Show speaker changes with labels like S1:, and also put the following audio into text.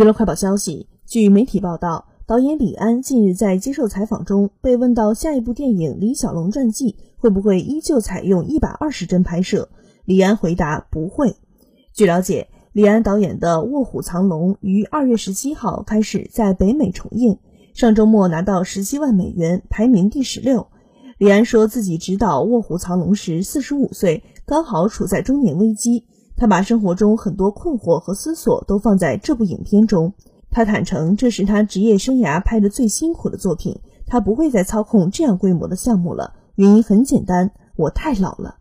S1: 娱乐快报消息，据媒体报道，导演李安近日在接受采访中被问到下一部电影《李小龙传记》会不会依旧采用一百二十帧拍摄，李安回答不会。据了解，李安导演的《卧虎藏龙》于二月十七号开始在北美重映，上周末拿到十七万美元，排名第十六。李安说自己执导《卧虎藏龙》时四十五岁，刚好处在中年危机。他把生活中很多困惑和思索都放在这部影片中。他坦诚，这是他职业生涯拍的最辛苦的作品。他不会再操控这样规模的项目了，原因很简单，我太老了。